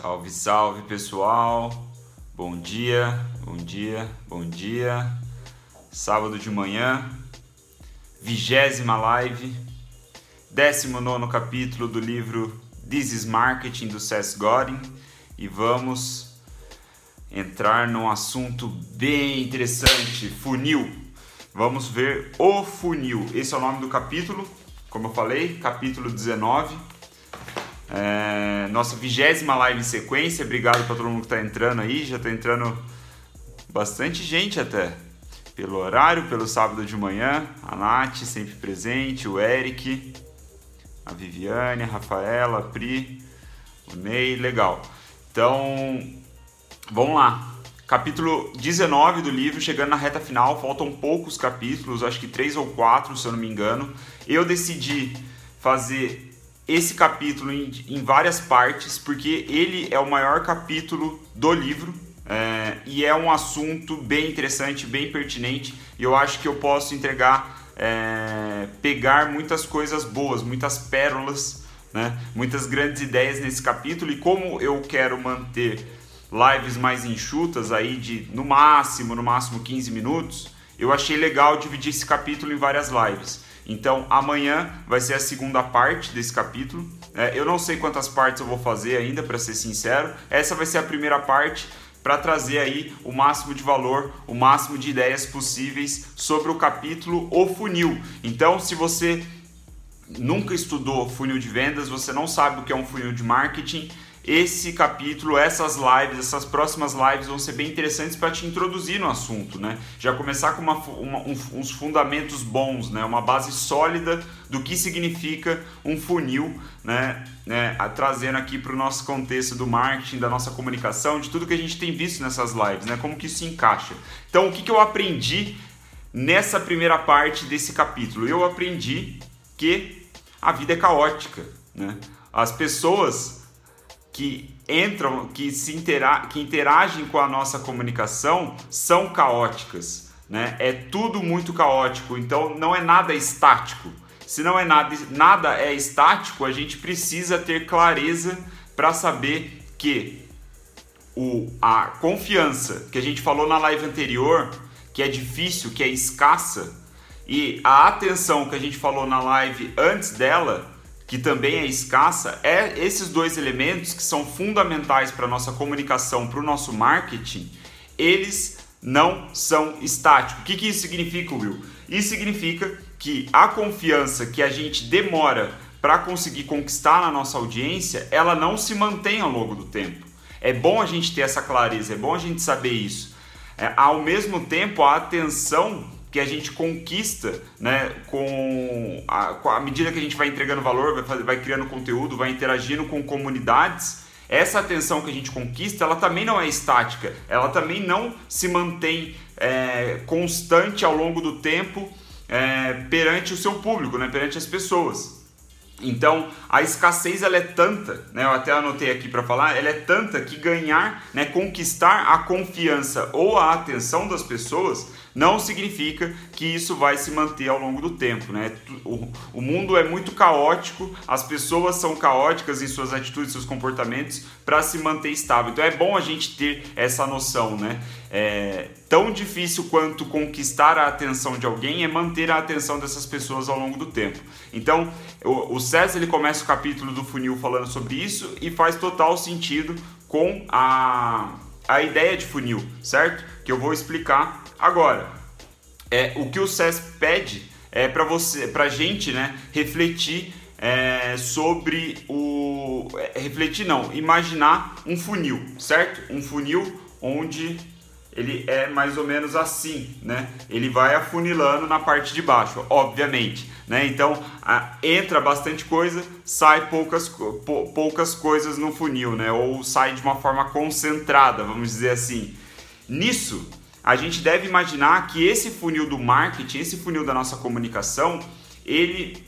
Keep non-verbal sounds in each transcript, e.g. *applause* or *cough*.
Salve, salve pessoal! Bom dia, bom dia, bom dia. Sábado de manhã, vigésima live, 19 capítulo do livro This is Marketing do Seth Godin e vamos entrar num assunto bem interessante: funil. Vamos ver o funil. Esse é o nome do capítulo, como eu falei, capítulo 19 é, nossa vigésima live em sequência. Obrigado para todo mundo que está entrando aí. Já está entrando bastante gente até. Pelo horário, pelo sábado de manhã. A Nath sempre presente, o Eric, a Viviane, a Rafaela, a Pri, o Ney. Legal. Então, vamos lá. Capítulo 19 do livro, chegando na reta final, faltam poucos capítulos, acho que três ou quatro, se eu não me engano. Eu decidi fazer esse capítulo em, em, várias partes, porque ele é o maior capítulo do livro é, e é um assunto bem interessante, bem pertinente. E eu acho que eu posso entregar, é, pegar muitas coisas boas, muitas pérolas, né, muitas grandes ideias nesse capítulo. E como eu quero manter lives mais enxutas, aí de no máximo, no máximo 15 minutos, eu achei legal dividir esse capítulo em várias lives. Então amanhã vai ser a segunda parte desse capítulo. É, eu não sei quantas partes eu vou fazer ainda, para ser sincero. Essa vai ser a primeira parte para trazer aí o máximo de valor, o máximo de ideias possíveis sobre o capítulo O Funil. Então, se você nunca estudou funil de vendas, você não sabe o que é um funil de marketing, esse capítulo, essas lives, essas próximas lives vão ser bem interessantes para te introduzir no assunto, né? Já começar com uma, uma, um, uns fundamentos bons, né? Uma base sólida do que significa um funil, né? né? Trazendo aqui para o nosso contexto do marketing, da nossa comunicação, de tudo que a gente tem visto nessas lives, né? Como que isso se encaixa. Então, o que, que eu aprendi nessa primeira parte desse capítulo? Eu aprendi que a vida é caótica, né? As pessoas que entram, que se intera que interagem com a nossa comunicação são caóticas, né? É tudo muito caótico, então não é nada estático. Se não é nada, nada é estático, a gente precisa ter clareza para saber que o, a confiança que a gente falou na live anterior, que é difícil, que é escassa, e a atenção que a gente falou na live antes dela, que também é escassa, é esses dois elementos que são fundamentais para a nossa comunicação, para o nosso marketing, eles não são estáticos. O que, que isso significa, Will? Isso significa que a confiança que a gente demora para conseguir conquistar na nossa audiência, ela não se mantém ao longo do tempo. É bom a gente ter essa clareza, é bom a gente saber isso. É, ao mesmo tempo, a atenção que a gente conquista né, com, a, com a medida que a gente vai entregando valor, vai, vai criando conteúdo, vai interagindo com comunidades, essa atenção que a gente conquista, ela também não é estática, ela também não se mantém é, constante ao longo do tempo é, perante o seu público, né, perante as pessoas. Então, a escassez ela é tanta, né, eu até anotei aqui para falar, ela é tanta que ganhar, né, conquistar a confiança ou a atenção das pessoas não significa que isso vai se manter ao longo do tempo. Né? O, o mundo é muito caótico, as pessoas são caóticas em suas atitudes, seus comportamentos para se manter estável. Então é bom a gente ter essa noção. Né? É, tão difícil quanto conquistar a atenção de alguém é manter a atenção dessas pessoas ao longo do tempo. Então o, o César ele começa o capítulo do funil falando sobre isso e faz total sentido com a, a ideia de funil, certo? Que eu vou explicar Agora, é, o que o SES pede é para você, para gente, né, refletir é, sobre o é, refletir não, imaginar um funil, certo? Um funil onde ele é mais ou menos assim, né? Ele vai afunilando na parte de baixo, obviamente, né? Então a, entra bastante coisa, sai poucas, pou, poucas coisas no funil, né? Ou sai de uma forma concentrada, vamos dizer assim. Nisso a gente deve imaginar que esse funil do marketing, esse funil da nossa comunicação, ele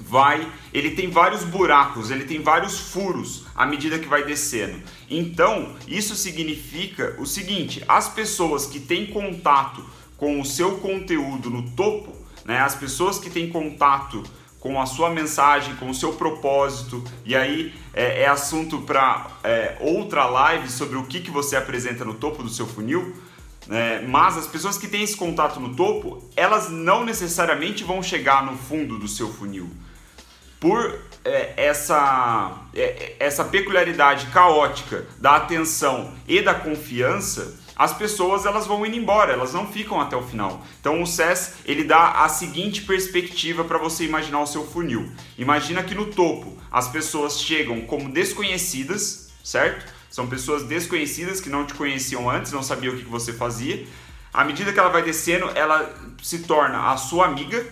vai, ele tem vários buracos, ele tem vários furos à medida que vai descendo. Então, isso significa o seguinte: as pessoas que têm contato com o seu conteúdo no topo, né, as pessoas que têm contato com a sua mensagem, com o seu propósito, e aí é, é assunto para é, outra live sobre o que, que você apresenta no topo do seu funil. É, mas as pessoas que têm esse contato no topo, elas não necessariamente vão chegar no fundo do seu funil. Por é, essa, é, essa peculiaridade caótica da atenção e da confiança, as pessoas elas vão indo embora, elas não ficam até o final. Então o SES ele dá a seguinte perspectiva para você imaginar o seu funil. Imagina que no topo as pessoas chegam como desconhecidas, certo? São pessoas desconhecidas que não te conheciam antes, não sabiam o que você fazia. À medida que ela vai descendo, ela se torna a sua amiga,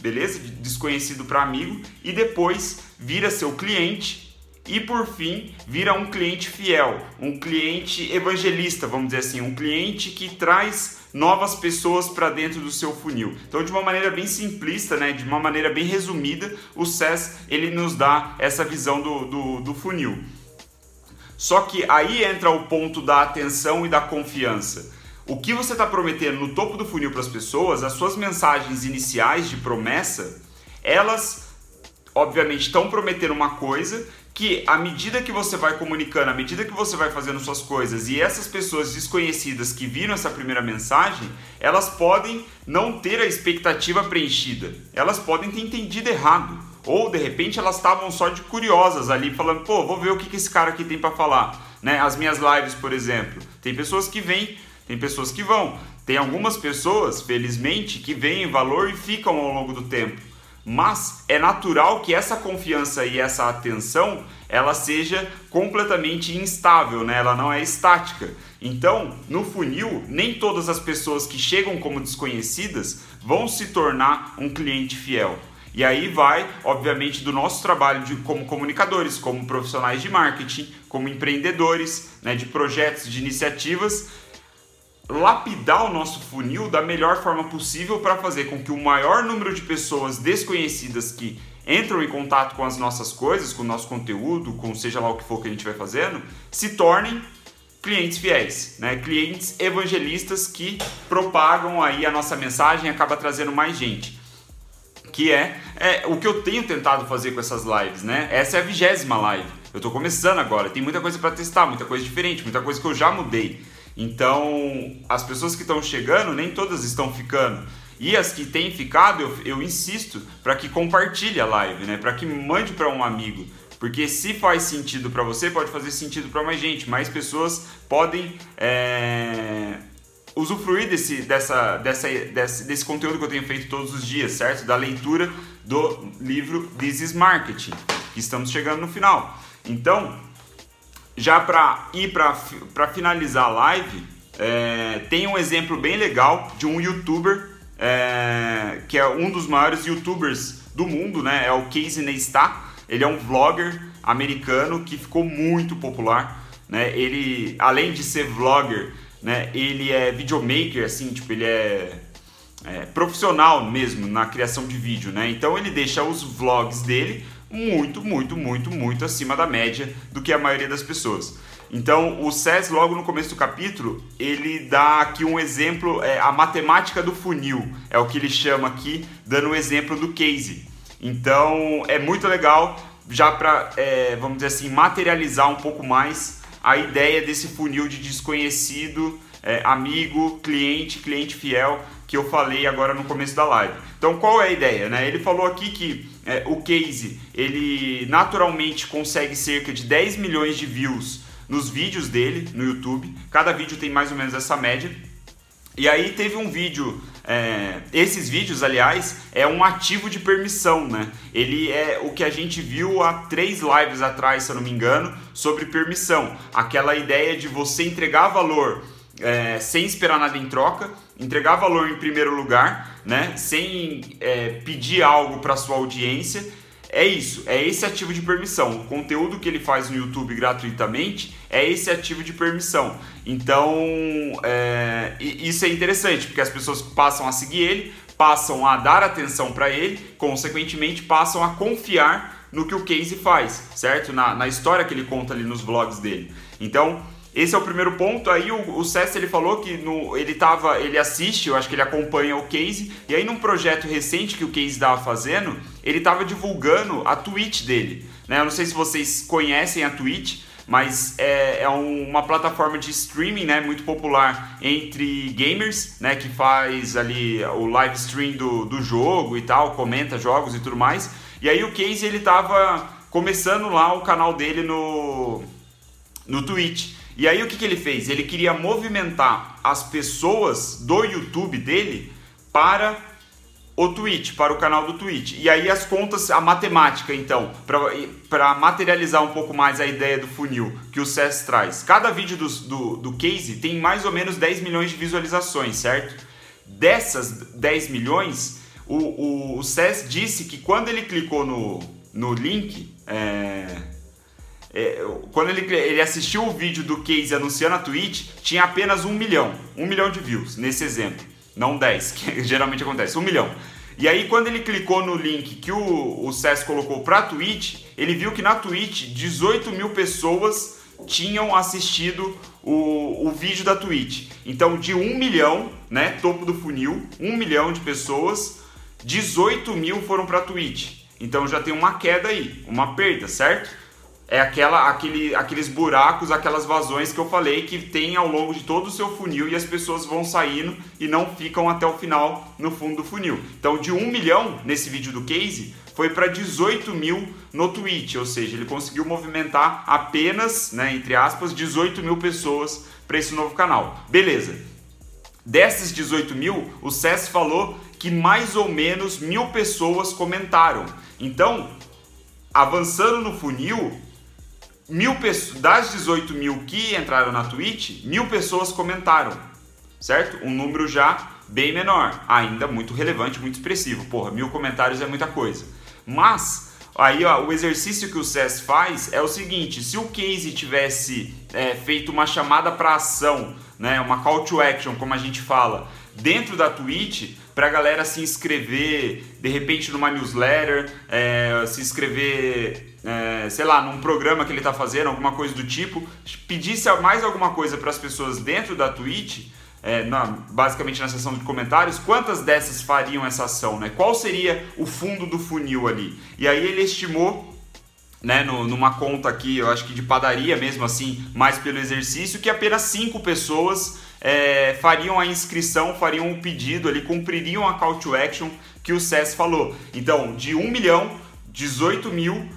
beleza? De desconhecido para amigo e depois vira seu cliente e por fim vira um cliente fiel, um cliente evangelista, vamos dizer assim, um cliente que traz novas pessoas para dentro do seu funil. Então, de uma maneira bem simplista, né, de uma maneira bem resumida, o SES ele nos dá essa visão do, do, do funil. Só que aí entra o ponto da atenção e da confiança. O que você está prometendo no topo do funil para as pessoas, as suas mensagens iniciais de promessa, elas obviamente estão prometendo uma coisa que à medida que você vai comunicando, à medida que você vai fazendo suas coisas e essas pessoas desconhecidas que viram essa primeira mensagem, elas podem não ter a expectativa preenchida. Elas podem ter entendido errado. Ou de repente elas estavam só de curiosas ali, falando, pô, vou ver o que, que esse cara aqui tem para falar. Né? As minhas lives, por exemplo. Tem pessoas que vêm, tem pessoas que vão. Tem algumas pessoas, felizmente, que veem em valor e ficam ao longo do tempo mas é natural que essa confiança e essa atenção ela seja completamente instável, né? ela não é estática. Então, no funil, nem todas as pessoas que chegam como desconhecidas vão se tornar um cliente fiel. E aí vai, obviamente, do nosso trabalho de, como comunicadores, como profissionais de marketing, como empreendedores, né, de projetos, de iniciativas, lapidar o nosso funil da melhor forma possível para fazer com que o maior número de pessoas desconhecidas que entram em contato com as nossas coisas, com o nosso conteúdo, com seja lá o que for que a gente vai fazendo, se tornem clientes fiéis, né? clientes evangelistas que propagam aí a nossa mensagem acaba trazendo mais gente. Que é, é o que eu tenho tentado fazer com essas lives, né? Essa é a vigésima live. Eu estou começando agora, tem muita coisa para testar, muita coisa diferente, muita coisa que eu já mudei. Então, as pessoas que estão chegando, nem todas estão ficando. E as que têm ficado, eu, eu insisto para que compartilhe a live, né? Para que mande para um amigo. Porque se faz sentido para você, pode fazer sentido para mais gente. Mais pessoas podem é, usufruir desse, dessa, dessa, desse, desse conteúdo que eu tenho feito todos os dias, certo? Da leitura do livro This is Marketing, que estamos chegando no final. Então, já para ir para finalizar a live, é, tem um exemplo bem legal de um youtuber é, que é um dos maiores youtubers do mundo, né? É o Casey Neistat. Ele é um vlogger americano que ficou muito popular, né? Ele, além de ser vlogger, né? Ele é videomaker, assim, tipo, ele é, é profissional mesmo na criação de vídeo, né? Então ele deixa os vlogs dele muito, muito, muito, muito acima da média do que a maioria das pessoas. Então, o SES, logo no começo do capítulo, ele dá aqui um exemplo, é, a matemática do funil, é o que ele chama aqui, dando o um exemplo do case. Então, é muito legal, já para, é, vamos dizer assim, materializar um pouco mais a ideia desse funil de desconhecido, é, amigo, cliente, cliente fiel, que eu falei agora no começo da live. Então, qual é a ideia? Né? Ele falou aqui que é, o case ele naturalmente consegue cerca de 10 milhões de views nos vídeos dele no YouTube. Cada vídeo tem mais ou menos essa média. E aí teve um vídeo, é, esses vídeos, aliás, é um ativo de permissão, né? Ele é o que a gente viu há três lives atrás, se eu não me engano, sobre permissão. Aquela ideia de você entregar valor é, sem esperar nada em troca, entregar valor em primeiro lugar, né? Sem é, pedir algo para sua audiência. É isso, é esse ativo de permissão. O conteúdo que ele faz no YouTube gratuitamente é esse ativo de permissão. Então, é, isso é interessante, porque as pessoas passam a seguir ele, passam a dar atenção para ele, consequentemente passam a confiar no que o Casey faz, certo? Na, na história que ele conta ali nos vlogs dele. Então, esse é o primeiro ponto. Aí o, o César ele falou que no, ele tava, ele assiste, eu acho que ele acompanha o case. E aí num projeto recente que o case estava fazendo, ele estava divulgando a Twitch dele. Né? Eu não sei se vocês conhecem a Twitch, mas é, é um, uma plataforma de streaming né, muito popular entre gamers, né, que faz ali o live stream do, do jogo e tal, comenta jogos e tudo mais. E aí o Case ele tava começando lá o canal dele no, no Twitch. E aí o que, que ele fez? Ele queria movimentar as pessoas do YouTube dele para o Twitch, para o canal do Twitch. E aí as contas, a matemática, então, para materializar um pouco mais a ideia do funil que o SES traz. Cada vídeo do, do, do case tem mais ou menos 10 milhões de visualizações, certo? Dessas 10 milhões, o, o, o SES disse que quando ele clicou no, no link, é, é, quando ele, ele assistiu o vídeo do case anunciando a Twitch, tinha apenas um milhão, um milhão de views, nesse exemplo não 10, *laughs* que geralmente acontece, 1 milhão. E aí quando ele clicou no link que o, o SES colocou para a Twitch, ele viu que na Twitch 18 mil pessoas tinham assistido o, o vídeo da Twitch. Então de 1 milhão, né, topo do funil, 1 milhão de pessoas, 18 mil foram para a Twitch. Então já tem uma queda aí, uma perda, certo? É aquela, aquele, aqueles buracos, aquelas vazões que eu falei que tem ao longo de todo o seu funil e as pessoas vão saindo e não ficam até o final no fundo do funil. Então, de 1 milhão nesse vídeo do case, foi para 18 mil no Twitch, ou seja, ele conseguiu movimentar apenas, né, entre aspas, 18 mil pessoas para esse novo canal. Beleza. Dessas 18 mil, o SES falou que mais ou menos mil pessoas comentaram. Então, avançando no funil, mil pessoas, das 18 mil que entraram na Twitch, mil pessoas comentaram, certo? Um número já bem menor, ainda muito relevante, muito expressivo. Porra, mil comentários é muita coisa. Mas aí ó, o exercício que o SES faz é o seguinte: se o case tivesse é, feito uma chamada para ação, né, uma call to action, como a gente fala, dentro da Twitch, para a galera se inscrever, de repente numa newsletter, é, se inscrever é, sei lá, num programa que ele está fazendo, alguma coisa do tipo, pedisse mais alguma coisa para as pessoas dentro da Twitch, é, na, basicamente na seção de comentários, quantas dessas fariam essa ação, né? Qual seria o fundo do funil ali? E aí ele estimou né, no, numa conta aqui, eu acho que de padaria mesmo assim, mais pelo exercício, que apenas cinco pessoas é, fariam a inscrição, fariam o pedido ali, cumpririam a call to action que o SES falou. Então, de 1 milhão, 18 mil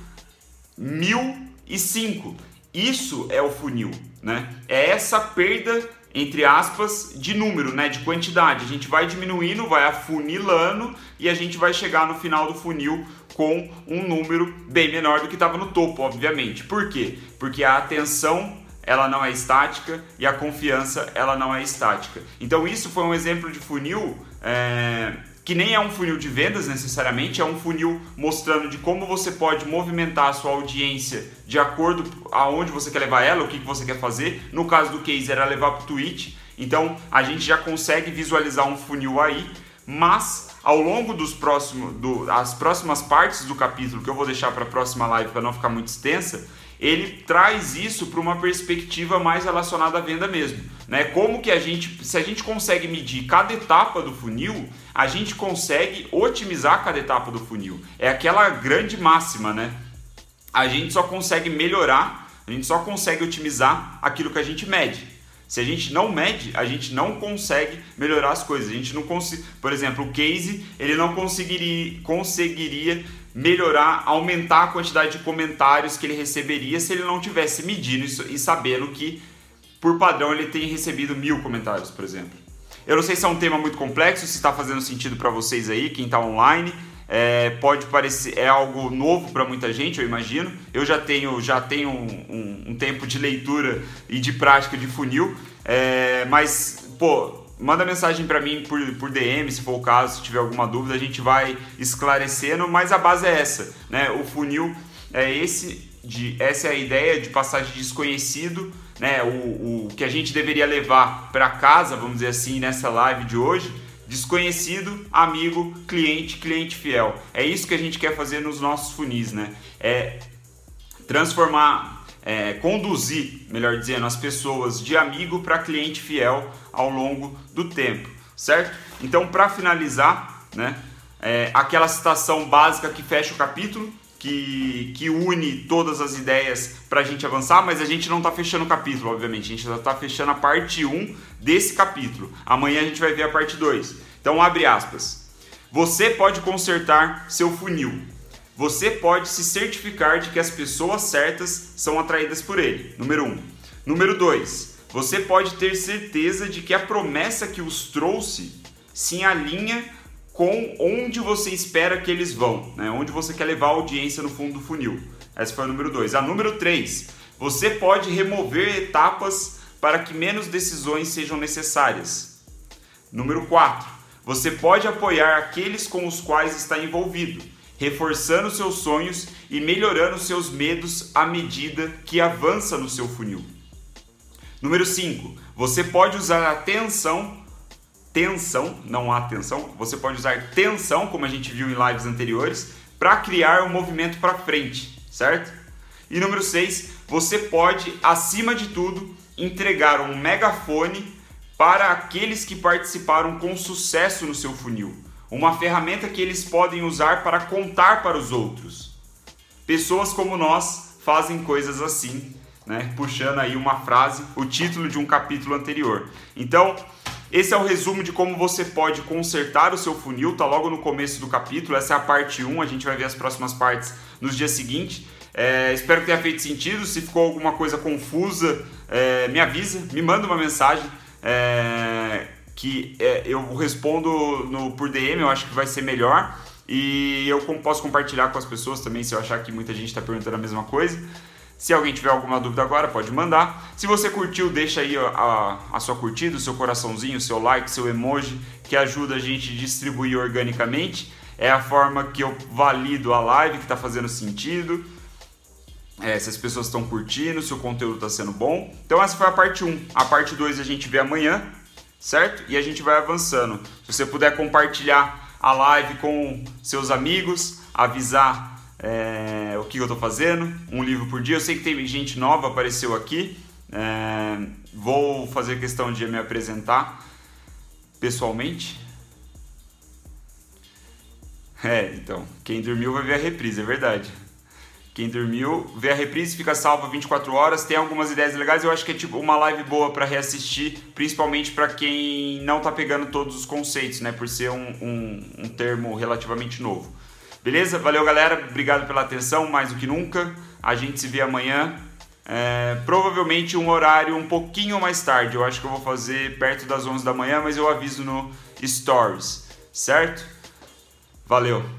1005. Isso é o funil, né? É essa perda entre aspas de número, né, de quantidade. A gente vai diminuindo, vai afunilando e a gente vai chegar no final do funil com um número bem menor do que estava no topo, obviamente. Por quê? Porque a atenção ela não é estática e a confiança ela não é estática. Então isso foi um exemplo de funil é, que nem é um funil de vendas necessariamente, é um funil mostrando de como você pode movimentar a sua audiência de acordo aonde você quer levar ela, o que, que você quer fazer. No caso do case era levar para o Twitch, então a gente já consegue visualizar um funil aí, mas ao longo dos próximos, do, as próximas partes do capítulo que eu vou deixar para a próxima live para não ficar muito extensa, ele traz isso para uma perspectiva mais relacionada à venda mesmo, né? Como que a gente, se a gente consegue medir cada etapa do funil, a gente consegue otimizar cada etapa do funil. É aquela grande máxima, né? A gente só consegue melhorar, a gente só consegue otimizar aquilo que a gente mede. Se a gente não mede, a gente não consegue melhorar as coisas. A gente não consegue, por exemplo, o case, ele não conseguiria, conseguiria melhorar, aumentar a quantidade de comentários que ele receberia se ele não tivesse medindo isso e sabendo que, por padrão, ele tem recebido mil comentários, por exemplo. Eu não sei se é um tema muito complexo, se está fazendo sentido para vocês aí, quem está online. É, pode parecer é algo novo para muita gente, eu imagino. Eu já tenho já tenho um, um, um tempo de leitura e de prática de funil, é, mas pô, manda mensagem para mim por, por DM, se for o caso, se tiver alguma dúvida, a gente vai esclarecendo, mas a base é essa, né? O funil é esse, de, essa é a ideia de passagem de desconhecido, né? O, o que a gente deveria levar para casa, vamos dizer assim, nessa live de hoje, desconhecido, amigo, cliente, cliente fiel. É isso que a gente quer fazer nos nossos funis, né? É transformar é, conduzir, melhor dizendo, as pessoas de amigo para cliente fiel ao longo do tempo, certo? Então, para finalizar, né, é, aquela citação básica que fecha o capítulo, que, que une todas as ideias para a gente avançar, mas a gente não está fechando o capítulo, obviamente, a gente já está fechando a parte 1 desse capítulo. Amanhã a gente vai ver a parte 2. Então, abre aspas. Você pode consertar seu funil. Você pode se certificar de que as pessoas certas são atraídas por ele. Número 1. Um. Número 2. Você pode ter certeza de que a promessa que os trouxe se alinha com onde você espera que eles vão, né? onde você quer levar a audiência no fundo do funil. Essa foi a número 2. A número 3, você pode remover etapas para que menos decisões sejam necessárias. Número 4, você pode apoiar aqueles com os quais está envolvido, reforçando seus sonhos e melhorando seus medos à medida que avança no seu funil. Número 5, você pode usar a tensão, não há tensão, você pode usar tensão, como a gente viu em lives anteriores, para criar um movimento para frente, certo? E número 6, você pode, acima de tudo, entregar um megafone para aqueles que participaram com sucesso no seu funil. Uma ferramenta que eles podem usar para contar para os outros. Pessoas como nós fazem coisas assim, né? Puxando aí uma frase, o título de um capítulo anterior. Então, esse é o resumo de como você pode consertar o seu funil, tá logo no começo do capítulo. Essa é a parte 1, a gente vai ver as próximas partes nos dias seguintes. É, espero que tenha feito sentido. Se ficou alguma coisa confusa, é, me avisa, me manda uma mensagem é, que é, eu respondo no, por DM, eu acho que vai ser melhor. E eu posso compartilhar com as pessoas também se eu achar que muita gente está perguntando a mesma coisa. Se alguém tiver alguma dúvida agora, pode mandar. Se você curtiu, deixa aí a, a, sua curtida, o seu coraçãozinho, o seu like, seu emoji, que ajuda a gente a distribuir organicamente. É a forma que eu valido a live, que está fazendo sentido. É, se as pessoas estão curtindo, se o conteúdo está sendo bom. Então essa foi a parte 1. A parte 2 a gente vê amanhã, certo? E a gente vai avançando. Se você puder compartilhar a live com seus amigos, avisar é, o que eu estou fazendo, um livro por dia. Eu sei que tem gente nova apareceu aqui. É, vou fazer questão de me apresentar pessoalmente. É, então, quem dormiu vai ver a reprise, é verdade. Quem dormiu vê a reprise, fica salva 24 horas. Tem algumas ideias legais. Eu acho que é tipo uma live boa para reassistir, principalmente para quem não está pegando todos os conceitos, né? Por ser um, um, um termo relativamente novo. Beleza? Valeu, galera. Obrigado pela atenção, mais do que nunca. A gente se vê amanhã. É, provavelmente um horário um pouquinho mais tarde. Eu acho que eu vou fazer perto das 11 da manhã, mas eu aviso no Stories, certo? Valeu!